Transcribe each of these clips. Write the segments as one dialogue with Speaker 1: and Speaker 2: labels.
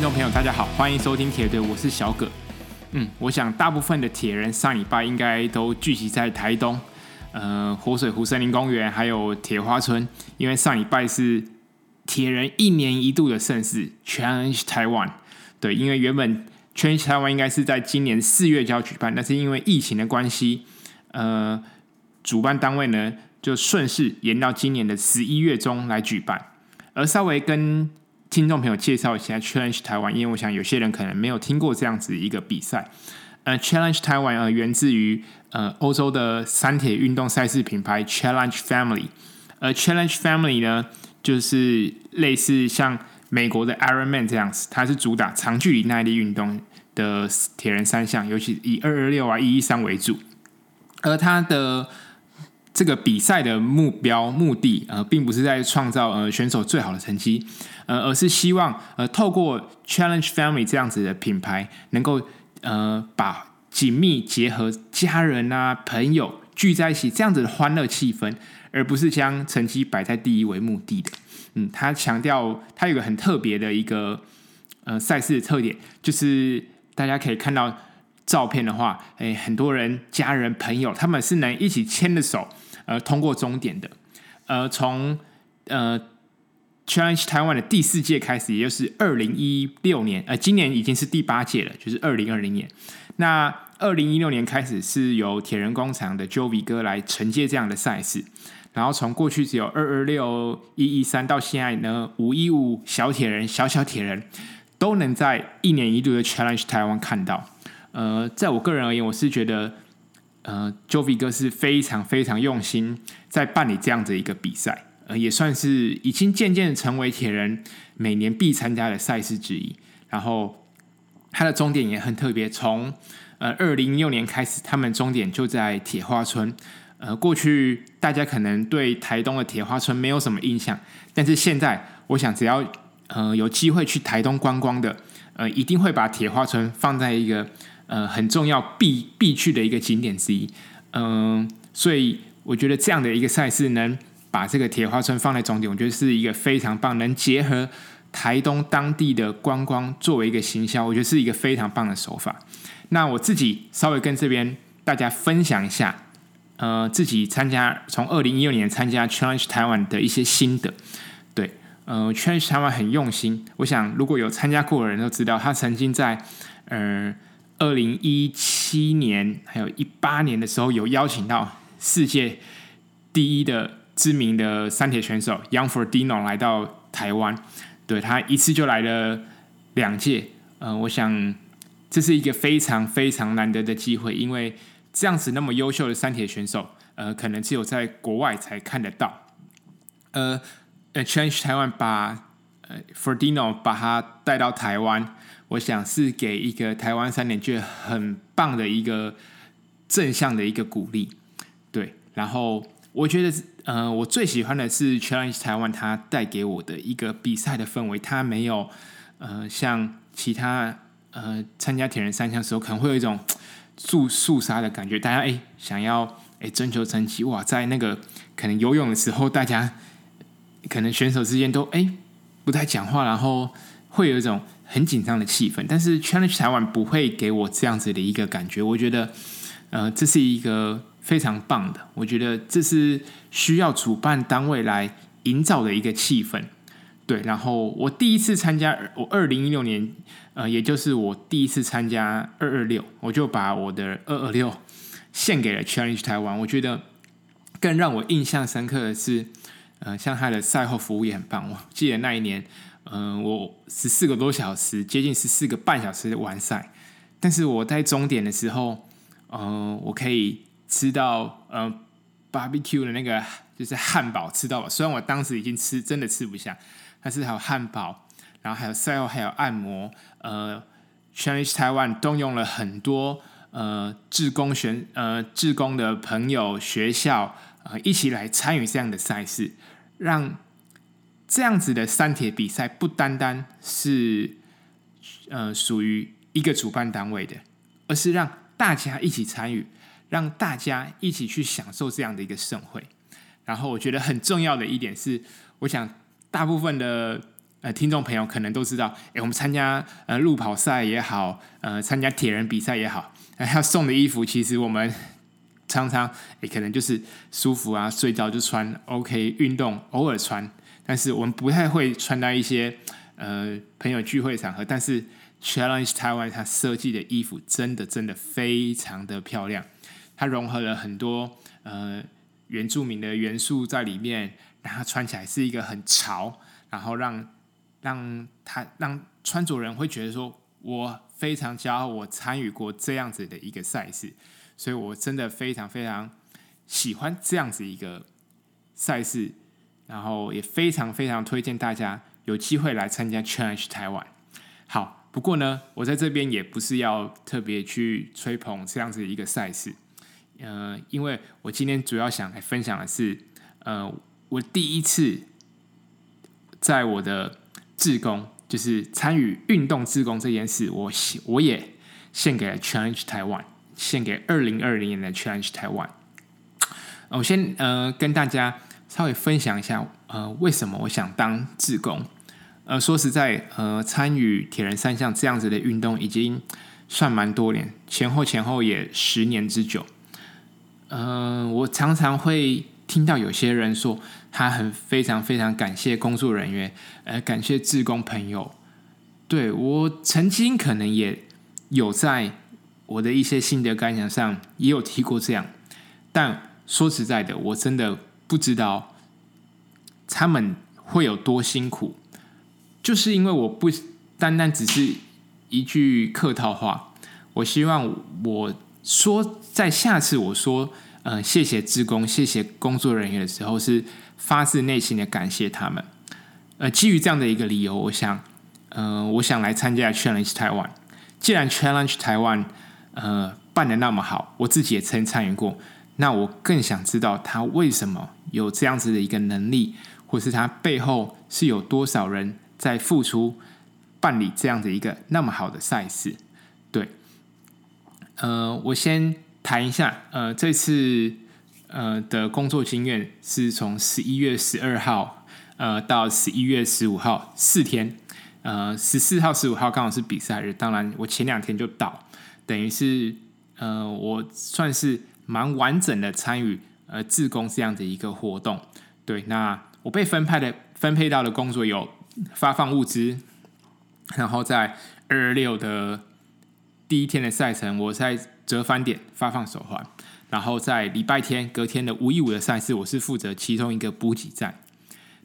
Speaker 1: 听众朋友，大家好，欢迎收听铁队，我是小葛。嗯，我想大部分的铁人上礼拜应该都聚集在台东，呃，活水湖森林公园还有铁花村，因为上礼拜是铁人一年一度的盛事 Challenge Taiwan。对，因为原本 Challenge Taiwan 应该是在今年四月就要举办，但是因为疫情的关系，呃，主办单位呢就顺势延到今年的十一月中来举办，而稍微跟听众朋友介绍一下 Challenge 台湾因为我想有些人可能没有听过这样子一个比赛。呃，Challenge 台湾呃源自于呃欧洲的三铁运动赛事品牌 Challenge Family，而 Challenge Family 呢就是类似像美国的 Ironman 这样子，它是主打长距离耐力运动的铁人三项，尤其以二二六啊一一三为主，而它的。这个比赛的目标目的，呃，并不是在创造呃选手最好的成绩，呃，而是希望呃透过 Challenge Family 这样子的品牌，能够呃把紧密结合家人啊朋友聚在一起这样子的欢乐气氛，而不是将成绩摆在第一为目的的。嗯，他强调他有个很特别的一个呃赛事的特点，就是大家可以看到照片的话，诶，很多人家人朋友他们是能一起牵着手。呃，通过终点的，呃，从呃 Challenge Taiwan 的第四届开始，也就是二零一六年，呃，今年已经是第八届了，就是二零二零年。那二零一六年开始是由铁人工厂的 Jovi 哥来承接这样的赛事，然后从过去只有二二六一一三到现在呢，五一五小铁人、小小铁人都能在一年一度的 Challenge Taiwan 看到。呃，在我个人而言，我是觉得。呃，Jovi 哥是非常非常用心在办理这样的一个比赛，也算是已经渐渐成为铁人每年必参加的赛事之一。然后，它的终点也很特别，从呃二零一六年开始，他们终点就在铁花村。呃，过去大家可能对台东的铁花村没有什么印象，但是现在，我想只要呃有机会去台东观光的，呃，一定会把铁花村放在一个。呃，很重要必必去的一个景点之一，嗯、所以我觉得这样的一个赛事能把这个铁花村放在终点，我觉得是一个非常棒，能结合台东当地的观光作为一个行销，我觉得是一个非常棒的手法。那我自己稍微跟这边大家分享一下，呃，自己参加从二零一六年参加 Challenge 台湾的一些心得。对，呃，Challenge 台湾很用心，我想如果有参加过的人都知道，他曾经在，呃。二零一七年还有一八年的时候，有邀请到世界第一的知名的三铁选手 Young for Dino 来到台湾，对，他一次就来了两届，呃，我想这是一个非常非常难得的机会，因为这样子那么优秀的三铁选手，呃，可能只有在国外才看得到。呃呃，Change 台湾把呃 For Dino 把他带到台湾。我想是给一个台湾三铁界很棒的一个正向的一个鼓励，对。然后我觉得，呃，我最喜欢的是 Challenge 台湾，它带给我的一个比赛的氛围，它没有呃像其他呃参加铁人三项的时候可能会有一种肃肃杀的感觉，大家哎想要哎争求成绩哇，在那个可能游泳的时候，大家可能选手之间都哎不太讲话，然后会有一种。很紧张的气氛，但是 Challenge 台湾不会给我这样子的一个感觉。我觉得，呃，这是一个非常棒的。我觉得这是需要主办单位来营造的一个气氛。对，然后我第一次参加，我二零一六年，呃，也就是我第一次参加二二六，我就把我的二二六献给了 Challenge 台湾。我觉得更让我印象深刻的是，呃，像他的赛后服务也很棒。我记得那一年。嗯、我十四个多小时，接近十四个半小时的完赛，但是我在终点的时候，嗯、呃，我可以吃到呃 barbecue 的那个就是汉堡，吃到了。虽然我当时已经吃真的吃不下，但是还有汉堡，然后还有赛后还有按摩。呃，Chinese Taiwan 动用了很多呃志工选呃志工的朋友学校呃一起来参与这样的赛事，让。这样子的三铁比赛不单单是呃属于一个主办单位的，而是让大家一起参与，让大家一起去享受这样的一个盛会。然后我觉得很重要的一点是，我想大部分的呃听众朋友可能都知道，诶，我们参加呃路跑赛也好，呃参加铁人比赛也好，要送的衣服，其实我们常常也可能就是舒服啊，睡觉就穿，OK，运动偶尔穿，但是我们不太会穿到一些呃朋友聚会场合，但是。Challenge Taiwan，它设计的衣服真的真的非常的漂亮，它融合了很多呃原住民的元素在里面，让它穿起来是一个很潮，然后让让它让穿着人会觉得说，我非常骄傲，我参与过这样子的一个赛事，所以我真的非常非常喜欢这样子一个赛事，然后也非常非常推荐大家有机会来参加 Change Taiwan。好。不过呢，我在这边也不是要特别去吹捧这样子一个赛事，呃，因为我今天主要想来分享的是，呃，我第一次在我的志工，就是参与运动志工这件事，我我也献给了 Challenge Taiwan，献给二零二零年的 Challenge Taiwan。我先呃跟大家稍微分享一下，呃，为什么我想当志工。呃，说实在，呃，参与铁人三项这样子的运动已经算蛮多年，前后前后也十年之久。呃，我常常会听到有些人说，他很非常非常感谢工作人员，呃，感谢志工朋友。对，我曾经可能也有在我的一些心得感想上也有提过这样，但说实在的，我真的不知道他们会有多辛苦。就是因为我不单单只是一句客套话，我希望我说在下次我说呃谢谢志工，谢谢工作人员的时候，是发自内心的感谢他们。呃，基于这样的一个理由，我想呃我想来参加 Challenge Taiwan。既然 Challenge Taiwan 呃办的那么好，我自己也曾参与过，那我更想知道他为什么有这样子的一个能力，或是他背后是有多少人。在付出办理这样的一个那么好的赛事，呃，我先谈一下，呃，这次呃的工作经验是从十一月十二号呃到十一月十五号四天，呃，十四号、十五号刚好是比赛日，当然我前两天就到，等于是呃我算是蛮完整的参与呃自工这样的一个活动，对，那我被分派的分配到的工作有。发放物资，然后在二六的第一天的赛程，我在折返点发放手环，然后在礼拜天隔天的五一五的赛事，我是负责其中一个补给站。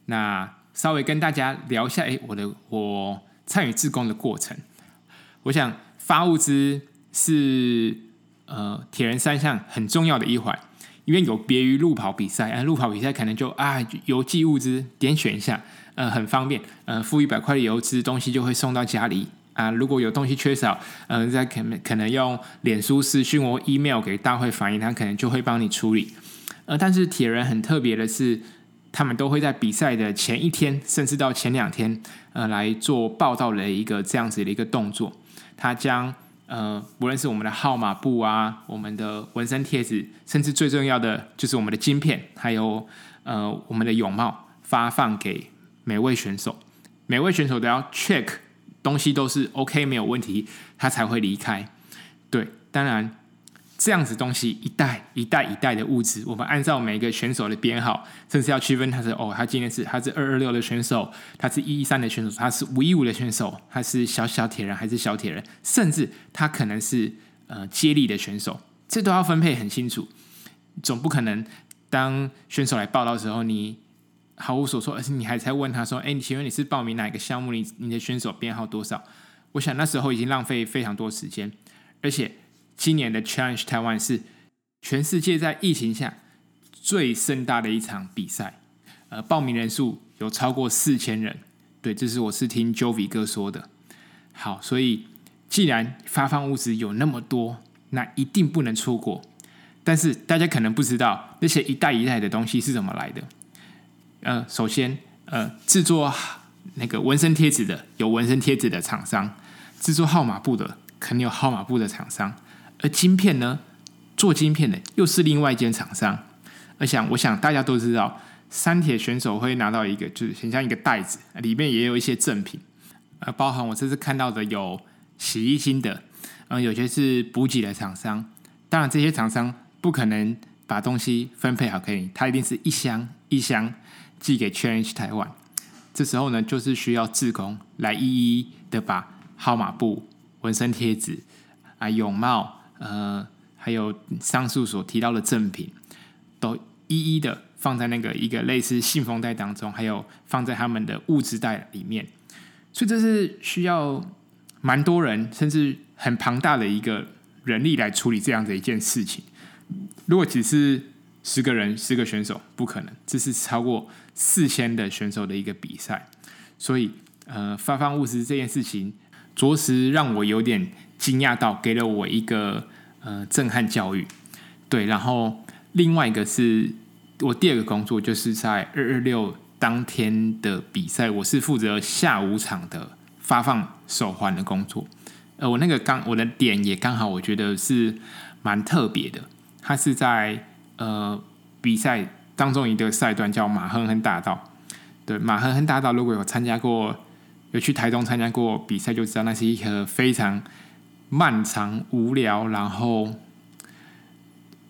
Speaker 1: 那稍微跟大家聊一下，哎，我的我参与志工的过程。我想发物资是呃铁人三项很重要的一环，因为有别于路跑比赛，啊，路跑比赛可能就啊邮寄物资点选一下。呃，很方便，呃，付一百块的邮资，东西就会送到家里啊。如果有东西缺少，呃，在可能可能用脸书私讯或 email 给大会反映，他可能就会帮你处理。呃，但是铁人很特别的是，他们都会在比赛的前一天，甚至到前两天，呃，来做报道的一个这样子的一个动作。他将呃，无论是我们的号码布啊，我们的纹身贴纸，甚至最重要的就是我们的晶片，还有呃，我们的泳帽发放给。每位选手，每位选手都要 check 东西都是 OK 没有问题，他才会离开。对，当然这样子东西一袋一袋一袋的物资，我们按照每个选手的编号，甚至要区分他是哦，他今天是他是二二六的选手，他是一一三的选手，他是五一五的选手，他是小小铁人还是小铁人，甚至他可能是呃接力的选手，这都要分配很清楚。总不可能当选手来报道的时候你。毫无所措，而且你还在问他说：“哎，请问你是报名哪一个项目？你你的选手编号多少？”我想那时候已经浪费非常多时间，而且今年的 Challenge Taiwan 是全世界在疫情下最盛大的一场比赛，呃，报名人数有超过四千人。对，这是我是听 Jovi 哥说的。好，所以既然发放物资有那么多，那一定不能错过。但是大家可能不知道那些一袋一袋的东西是怎么来的。呃，首先，呃，制作那个纹身贴纸的有纹身贴纸的厂商，制作号码布的肯定有号码布的厂商，而晶片呢，做晶片的又是另外一间厂商。而想，我想大家都知道，三铁选手会拿到一个，就是很像一个袋子，里面也有一些赠品，呃，包含我这次看到的有洗衣精的，呃，有些是补给的厂商。当然，这些厂商不可能把东西分配好给你，他一定是一箱一箱寄给 CHANge 台湾。这时候呢，就是需要志工来一一的把号码布、纹身贴纸啊、泳帽，呃，还有上述所提到的赠品，都一一的放在那个一个类似信封袋当中，还有放在他们的物资袋里面。所以这是需要蛮多人，甚至很庞大的一个人力来处理这样的一件事情。如果只是十个人、十个选手，不可能，这是超过四千的选手的一个比赛。所以，呃，发放物资这件事情，着实让我有点惊讶到，给了我一个呃震撼教育。对，然后另外一个是我第二个工作，就是在二二六当天的比赛，我是负责下午场的发放手环的工作。呃，我那个刚我的点也刚好，我觉得是蛮特别的。它是在呃比赛当中一个赛段叫马亨亨大道。对，马亨亨大道，如果有参加过，有去台东参加过比赛，就知道那是一个非常漫长、无聊，然后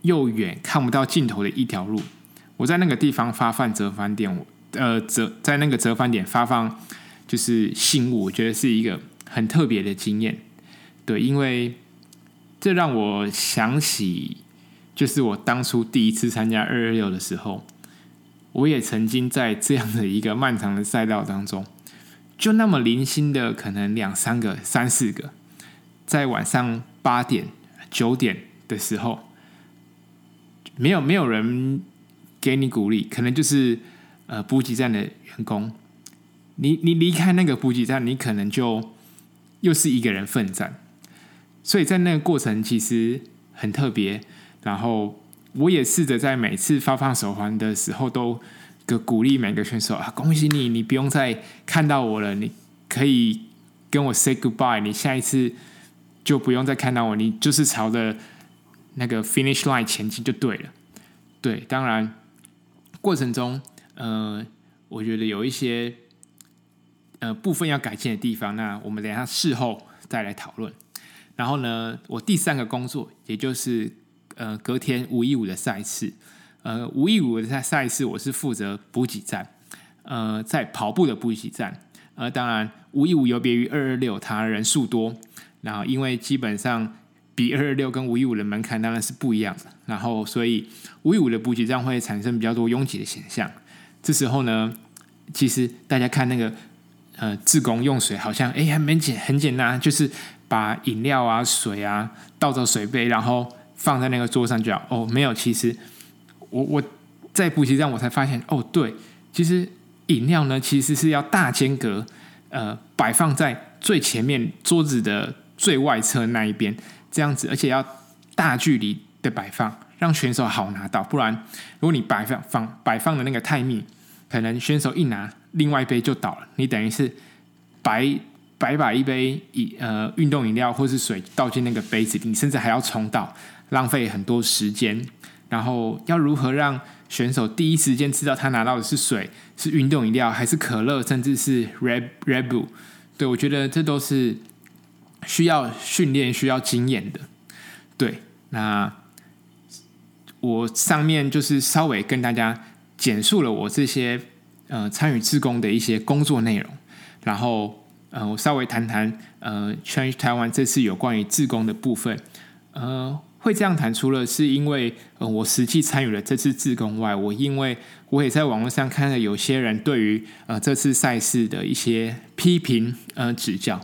Speaker 1: 又远看不到尽头的一条路。我在那个地方发放折返点，呃，折在那个折返点发放就是信物，我觉得是一个很特别的经验。对，因为这让我想起，就是我当初第一次参加二二六的时候，我也曾经在这样的一个漫长的赛道当中，就那么零星的可能两三个、三四个，在晚上八点、九点的时候，没有没有人给你鼓励，可能就是呃补给站的员工，你你离开那个补给站，你可能就又是一个人奋战。所以在那个过程其实很特别，然后我也试着在每次发放手环的时候，都个鼓励每个选手啊，恭喜你，你不用再看到我了，你可以跟我 say goodbye，你下一次就不用再看到我，你就是朝着那个 finish line 前进就对了。对，当然过程中，呃，我觉得有一些呃部分要改进的地方，那我们等一下事后再来讨论。然后呢，我第三个工作，也就是呃隔天五一五的赛事，呃五一五的赛赛事，我是负责补给站，呃在跑步的补给站，呃当然五一五有别于二二六，它人数多，然后因为基本上比二二六跟五一五的门槛当然是不一样的，然后所以五一五的补给站会产生比较多拥挤的现象，这时候呢，其实大家看那个呃自工用水好像哎还蛮简很简单，就是。把饮料啊、水啊倒到水杯，然后放在那个桌上就好。哦，没有，其实我我在补给站我才发现，哦，对，其实饮料呢其实是要大间隔，呃，摆放在最前面桌子的最外侧那一边，这样子，而且要大距离的摆放，让选手好拿到。不然，如果你摆放放摆放的那个太密，可能选手一拿，另外一杯就倒了，你等于是白。白把一杯饮呃运动饮料或是水倒进那个杯子里，你甚至还要重倒，浪费很多时间。然后要如何让选手第一时间知道他拿到的是水、是运动饮料还是可乐，甚至是 Red Red Bull？对，我觉得这都是需要训练、需要经验的。对，那我上面就是稍微跟大家简述了我这些呃参与自工的一些工作内容，然后。呃，我稍微谈谈呃，CHANge 台湾这次有关于自工的部分。呃，会这样谈，除了是因为呃我实际参与了这次自工外，我因为我也在网络上看了有些人对于呃这次赛事的一些批评呃指教，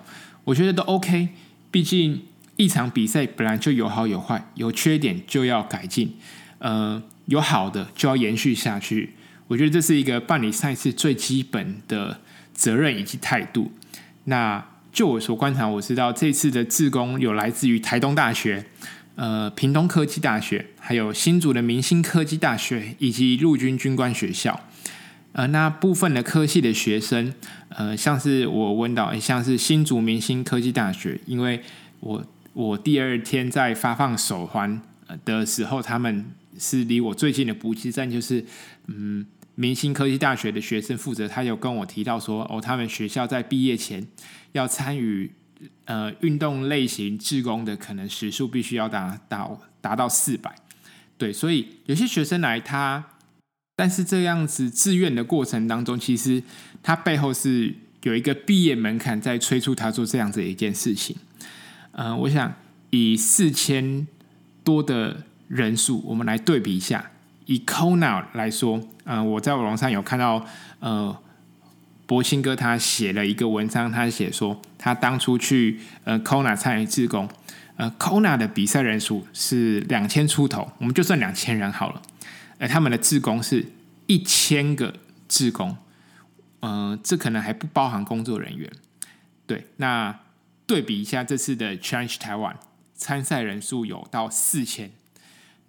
Speaker 1: 我觉得都 OK。毕竟一场比赛本来就有好有坏，有缺点就要改进，呃，有好的就要延续下去。我觉得这是一个办理赛事最基本的责任以及态度。那就我所观察，我知道这次的自工有来自于台东大学、呃屏东科技大学，还有新竹的明星科技大学以及陆军军官学校。呃，那部分的科系的学生，呃，像是我问到，像是新竹明星科技大学，因为我我第二天在发放手环的时候，他们是离我最近的补给站，就是嗯。明星科技大学的学生负责，他有跟我提到说，哦，他们学校在毕业前要参与呃运动类型志工的，可能时数必须要达到达到四百。对，所以有些学生来他，但是这样子志愿的过程当中，其实他背后是有一个毕业门槛在催促他做这样子一件事情。嗯、呃，我想以四千多的人数，我们来对比一下。以 Kona 来说，嗯、呃，我在网上有看到，呃，博兴哥他写了一个文章，他写说他当初去呃 Kona 参与志工，呃 Kona 的比赛人数是两千出头，我们就算两千人好了，而他们的志工是一千个志工，嗯、呃，这可能还不包含工作人员。对，那对比一下这次的 Change Taiwan 参赛人数有到四千，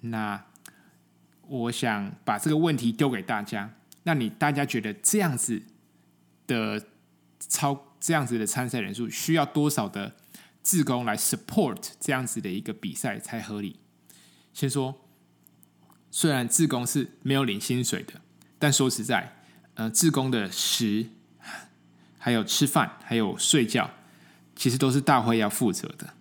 Speaker 1: 那。我想把这个问题丢给大家，那你大家觉得这样子的超这样子的参赛人数需要多少的志工来 support 这样子的一个比赛才合理？先说，虽然志工是没有领薪水的，但说实在，呃，志工的食还有吃饭还有睡觉，其实都是大会要负责的。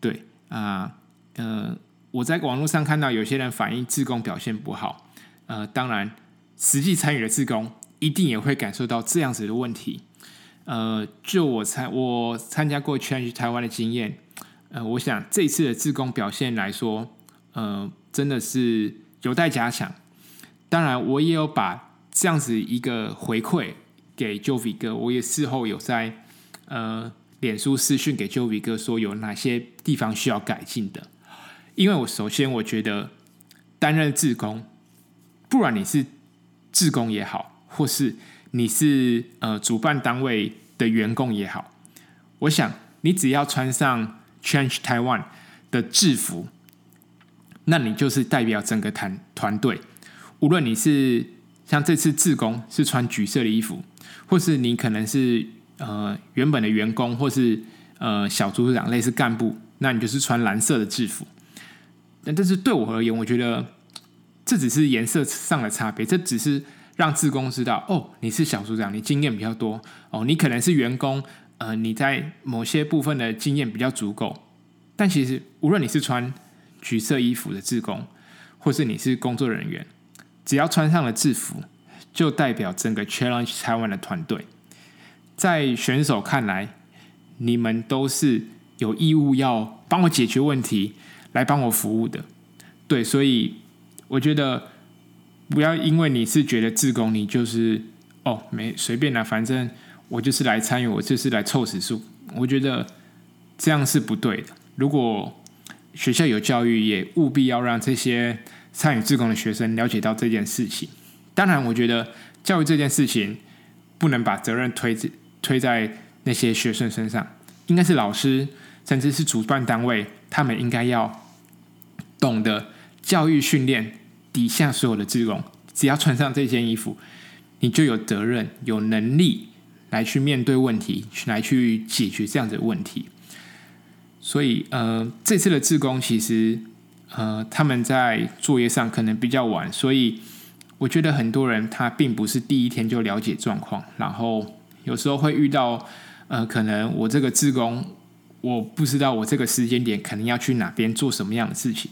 Speaker 1: 对啊，呃我在网络上看到有些人反映志工表现不好，呃，当然，实际参与的志工一定也会感受到这样子的问题。呃，就我参我参加过全台台湾的经验，呃，我想这次的志工表现来说，呃，真的是有待加强。当然，我也有把这样子一个回馈给 Jovi 哥，我也事后有在呃脸书私讯给 Jovi 哥说有哪些地方需要改进的。因为我首先我觉得担任志工，不管你是志工也好，或是你是呃主办单位的员工也好，我想你只要穿上 Change Taiwan 的制服，那你就是代表整个团团队。无论你是像这次志工是穿橘色的衣服，或是你可能是呃原本的员工，或是呃小组组长类似干部，那你就是穿蓝色的制服。但这是对我而言，我觉得这只是颜色上的差别，这只是让自工知道哦，你是小组长，你经验比较多哦，你可能是员工，呃，你在某些部分的经验比较足够。但其实，无论你是穿橘色衣服的自工，或是你是工作人员，只要穿上了制服，就代表整个 Challenge Taiwan 的团队。在选手看来，你们都是有义务要帮我解决问题。来帮我服务的，对，所以我觉得不要因为你是觉得自工，你就是哦没随便啦，反正我就是来参与，我就是来凑时数。我觉得这样是不对的。如果学校有教育，也务必要让这些参与自工的学生了解到这件事情。当然，我觉得教育这件事情不能把责任推推在那些学生身上，应该是老师，甚至是主办单位，他们应该要。懂得教育训练底下所有的志工，只要穿上这件衣服，你就有责任、有能力来去面对问题，来去解决这样子的问题。所以，呃，这次的志工其实，呃，他们在作业上可能比较晚，所以我觉得很多人他并不是第一天就了解状况，然后有时候会遇到，呃，可能我这个志工，我不知道我这个时间点可能要去哪边做什么样的事情。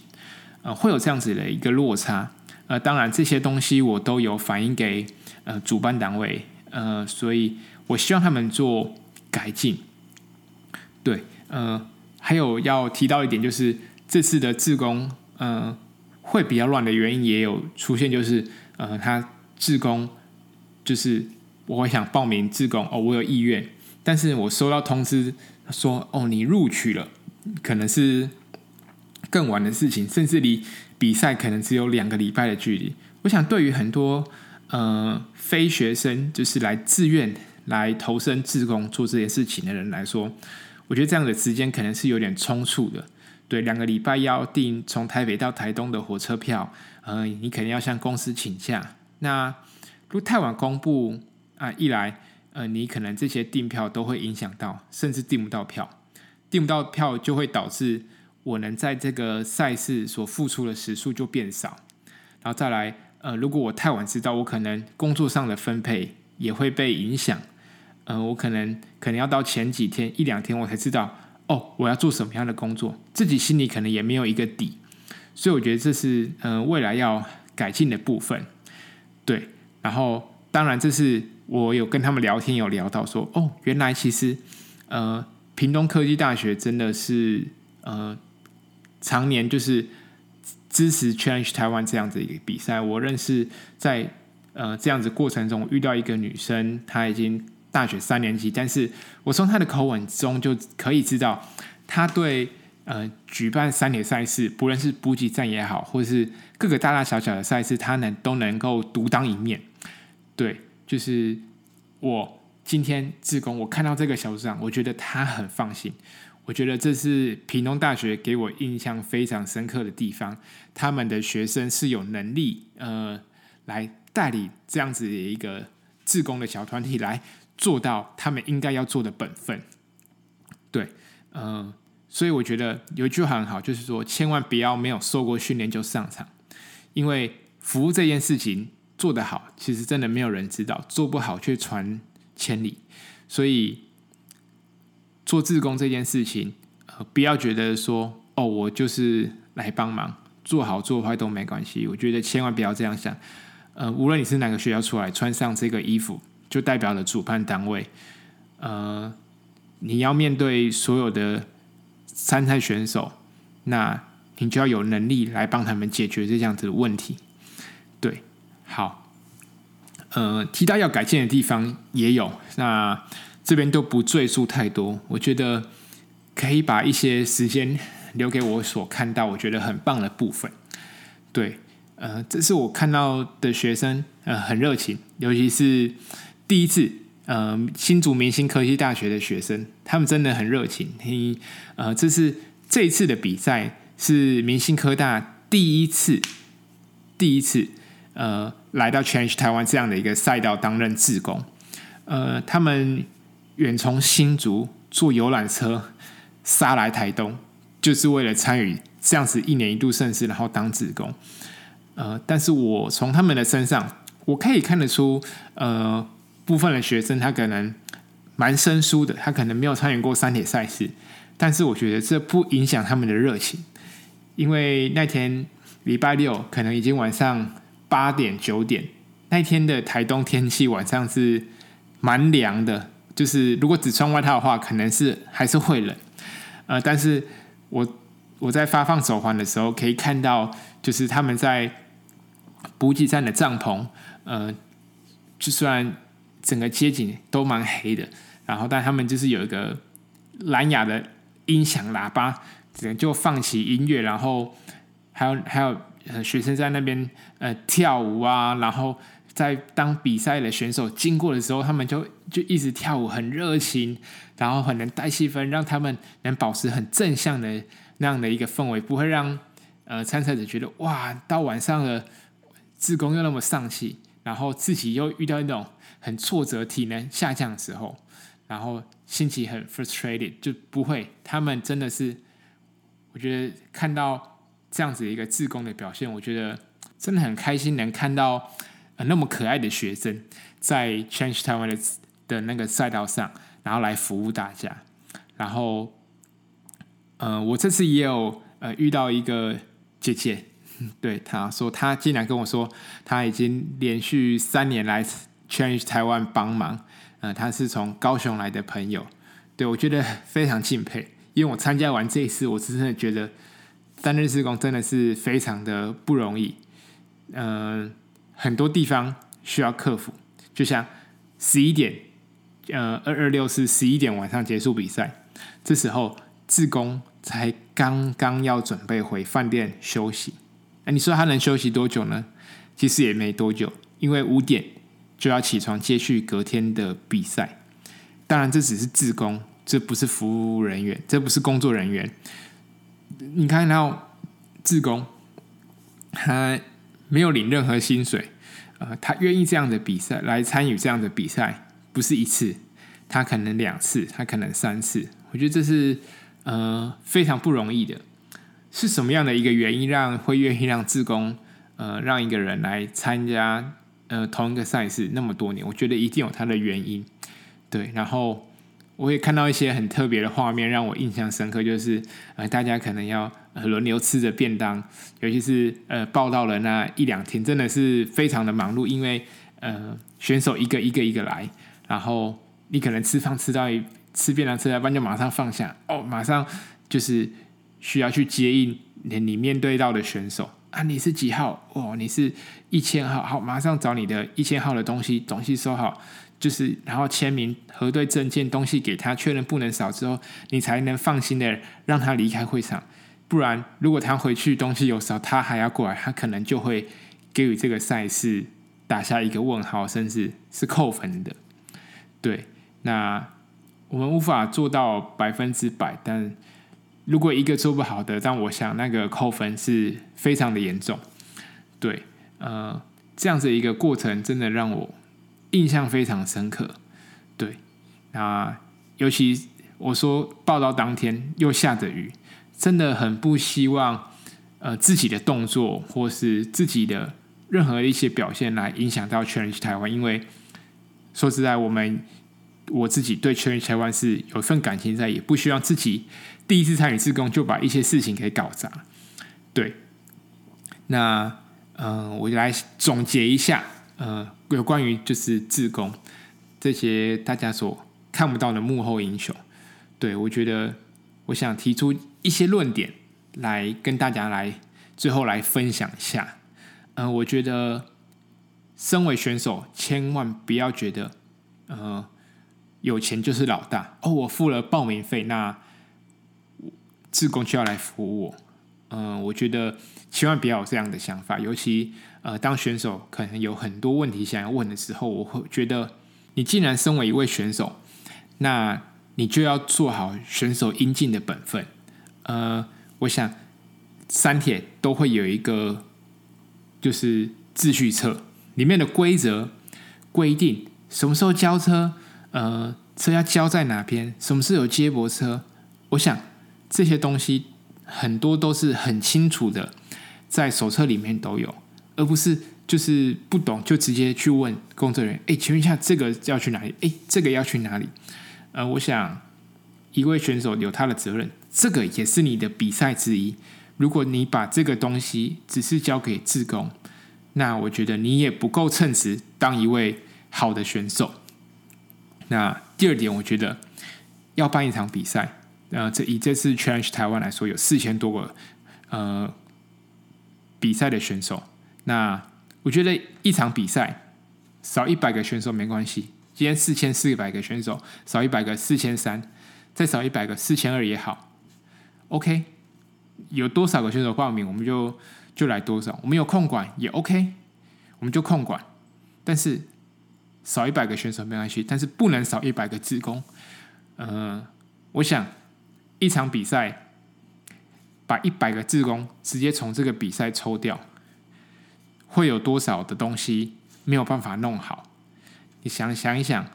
Speaker 1: 呃，会有这样子的一个落差，呃，当然这些东西我都有反映给呃主办单位，呃，所以我希望他们做改进。对，呃，还有要提到一点就是这次的志工，呃，会比较乱的原因也有出现，就是呃，他志工就是我会想报名志工哦，我有意愿，但是我收到通知说哦，你录取了，可能是。更晚的事情，甚至离比赛可能只有两个礼拜的距离。我想，对于很多呃非学生，就是来自愿来投身志工做这件事情的人来说，我觉得这样的时间可能是有点冲促的。对，两个礼拜要订从台北到台东的火车票，呃，你肯定要向公司请假。那如果太晚公布啊，一来呃，你可能这些订票都会影响到，甚至订不到票，订不到票就会导致。我能在这个赛事所付出的时数就变少，然后再来呃，如果我太晚知道，我可能工作上的分配也会被影响。呃，我可能可能要到前几天一两天我才知道，哦，我要做什么样的工作，自己心里可能也没有一个底。所以我觉得这是呃未来要改进的部分。对，然后当然这是我有跟他们聊天有聊到说，哦，原来其实呃屏东科技大学真的是呃常年就是。支持 Change 台湾这样子一个比赛，我认识在呃这样子过程中遇到一个女生，她已经大学三年级，但是我从她的口吻中就可以知道，她对呃举办三铁赛事，不论是补给站也好，或是各个大大小小的赛事，她能都能够独当一面。对，就是我今天自工，我看到这个小组长，我觉得她很放心。我觉得这是屏东大学给我印象非常深刻的地方。他们的学生是有能力，呃，来带领这样子的一个志工的小团体，来做到他们应该要做的本分。对，嗯、呃，所以我觉得有一句话很好，就是说，千万不要没有受过训练就上场，因为服务这件事情做得好，其实真的没有人知道；做不好却传千里。所以。做自工这件事情，呃，不要觉得说哦，我就是来帮忙，做好做坏都没关系。我觉得千万不要这样想。呃，无论你是哪个学校出来，穿上这个衣服就代表了主办单位。呃，你要面对所有的参赛选手，那你就要有能力来帮他们解决这样子的问题。对，好。呃，提到要改进的地方也有那。这边都不赘述太多，我觉得可以把一些时间留给我所看到我觉得很棒的部分。对，呃，这是我看到的学生，呃，很热情，尤其是第一次，呃，新竹明星科技大学的学生，他们真的很热情。你，呃，这是这一次的比赛是明星科大第一次，第一次，呃，来到 Change 台湾这样的一个赛道担任志工，呃，他们。远从新竹坐游览车杀来台东，就是为了参与这样子一年一度盛事，然后当职工。呃，但是我从他们的身上，我可以看得出，呃，部分的学生他可能蛮生疏的，他可能没有参与过三铁赛事，但是我觉得这不影响他们的热情，因为那天礼拜六可能已经晚上八点九点，那天的台东天气晚上是蛮凉的。就是如果只穿外套的话，可能是还是会冷，呃，但是我我在发放手环的时候，可以看到，就是他们在补给站的帐篷，呃，就算整个街景都蛮黑的，然后但他们就是有一个蓝牙的音响喇叭，只能就放起音乐，然后还有还有呃学生在那边呃跳舞啊，然后。在当比赛的选手经过的时候，他们就就一直跳舞，很热情，然后很能带气氛，让他们能保持很正向的那样的一个氛围，不会让呃参赛者觉得哇，到晚上了，自宫又那么丧气，然后自己又遇到那种很挫折、体能下降的时候，然后心情很 frustrated，就不会。他们真的是，我觉得看到这样子一个自宫的表现，我觉得真的很开心，能看到。那么可爱的学生在 Challenge 台湾的的那个赛道上，然后来服务大家。然后，呃，我这次也有呃遇到一个姐姐，对，她说她竟然跟我说，她已经连续三年来 Challenge 台湾帮忙。呃，她是从高雄来的朋友，对，我觉得非常敬佩，因为我参加完这一次，我真的觉得担任志工真的是非常的不容易，嗯、很多地方需要克服，就像十一点，呃，二二六是十一点晚上结束比赛，这时候志工才刚刚要准备回饭店休息。那你说他能休息多久呢？其实也没多久，因为五点就要起床接续隔天的比赛。当然，这只是志工，这不是服务人员，这不是工作人员。你看到志工，他。没有领任何薪水，呃，他愿意这样的比赛来参与这样的比赛，不是一次，他可能两次，他可能三次。我觉得这是呃非常不容易的。是什么样的一个原因让会愿意让自工呃让一个人来参加呃同一个赛事那么多年，我觉得一定有他的原因。对，然后我也看到一些很特别的画面，让我印象深刻，就是呃大家可能要轮流吃着便当，尤其是呃报到了那一两天，真的是非常的忙碌，因为呃选手一个一个一个来，然后你可能吃饭吃到一吃便当吃到一半就马上放下哦，马上就是需要去接应你你面对到的选手啊，你是几号？哦，你是一千号，好，马上找你的一千号的东西，东西收好。就是，然后签名、核对证件、东西给他确认不能少之后，你才能放心的让他离开会场。不然，如果他回去东西有少，他还要过来，他可能就会给予这个赛事打下一个问号，甚至是扣分的。对，那我们无法做到百分之百，但如果一个做不好的，但我想那个扣分是非常的严重。对，呃，这样子一个过程真的让我。印象非常深刻，对，那尤其我说报道当天又下着雨，真的很不希望呃自己的动作或是自己的任何一些表现来影响到 Challenge 台湾因为说实在，我们我自己对 Challenge 台湾是有一份感情在，也不希望自己第一次参与自工就把一些事情给搞砸，对，那嗯、我就来总结一下。呃，有关于就是自工这些大家所看不到的幕后英雄，对，我觉得我想提出一些论点来跟大家来最后来分享一下。呃，我觉得身为选手，千万不要觉得呃有钱就是老大哦，我付了报名费，那自工就要来服务我。嗯、我觉得千万不要有这样的想法，尤其。呃，当选手可能有很多问题想要问的时候，我会觉得，你既然身为一位选手，那你就要做好选手应尽的本分。呃，我想三铁都会有一个就是秩序册，里面的规则规定什么时候交车，呃，车要交在哪边，什么时候有接驳车。我想这些东西很多都是很清楚的，在手册里面都有。而不是就是不懂就直接去问工作人员，哎，请问一下这个要去哪里？哎，这个要去哪里？呃，我想一位选手有他的责任，这个也是你的比赛之一。如果你把这个东西只是交给自工，那我觉得你也不够称职当一位好的选手。那第二点，我觉得要办一场比赛，呃，这以这次 Change 台湾来说，有四千多个呃比赛的选手。那我觉得一场比赛少一百个选手没关系。今天四千四百个选手，少一百个四千三，再少一百个四千二也好。OK，有多少个选手报名，我们就就来多少。我们有控管也 OK，我们就控管。但是少一百个选手没关系，但是不能少一百个志工。嗯、呃，我想一场比赛把一百个志工直接从这个比赛抽掉。会有多少的东西没有办法弄好？你想想一想，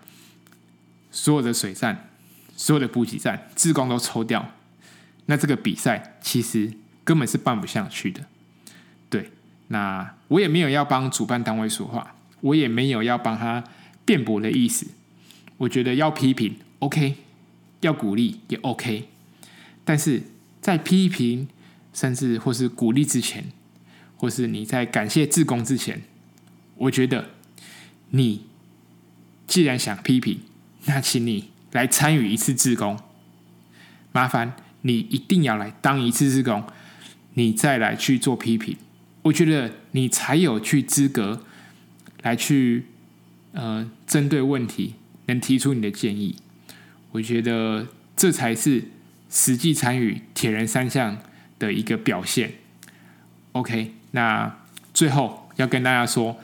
Speaker 1: 所有的水站、所有的补给站，志工都抽掉，那这个比赛其实根本是办不下去的。对，那我也没有要帮主办单位说话，我也没有要帮他辩驳的意思。我觉得要批评，OK；要鼓励也 OK。但是在批评甚至或是鼓励之前，或是你在感谢志工之前，我觉得你既然想批评，那请你来参与一次志工。麻烦你一定要来当一次志工，你再来去做批评。我觉得你才有去资格来去呃针对问题，能提出你的建议。我觉得这才是实际参与铁人三项的一个表现。OK。那最后要跟大家说，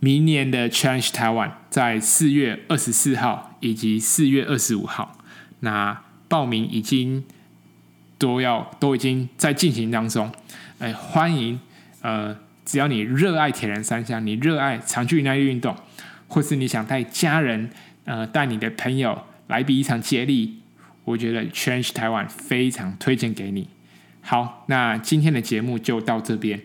Speaker 1: 明年的 Challenge Taiwan 在四月二十四号以及四月二十五号，那报名已经都要都已经在进行当中。哎，欢迎呃，只要你热爱铁人三项，你热爱长距离耐力运动，或是你想带家人呃带你的朋友来比一场接力，我觉得 Challenge Taiwan 非常推荐给你。好，那今天的节目就到这边。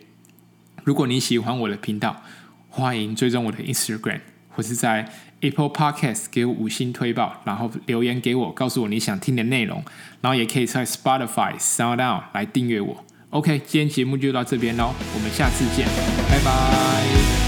Speaker 1: 如果你喜欢我的频道，欢迎追踪我的 Instagram，或是在 Apple Podcast 给我五星推报，然后留言给我，告诉我你想听的内容，然后也可以在 Spotify、SoundOn 来订阅我。OK，今天节目就到这边喽，我们下次见，拜拜。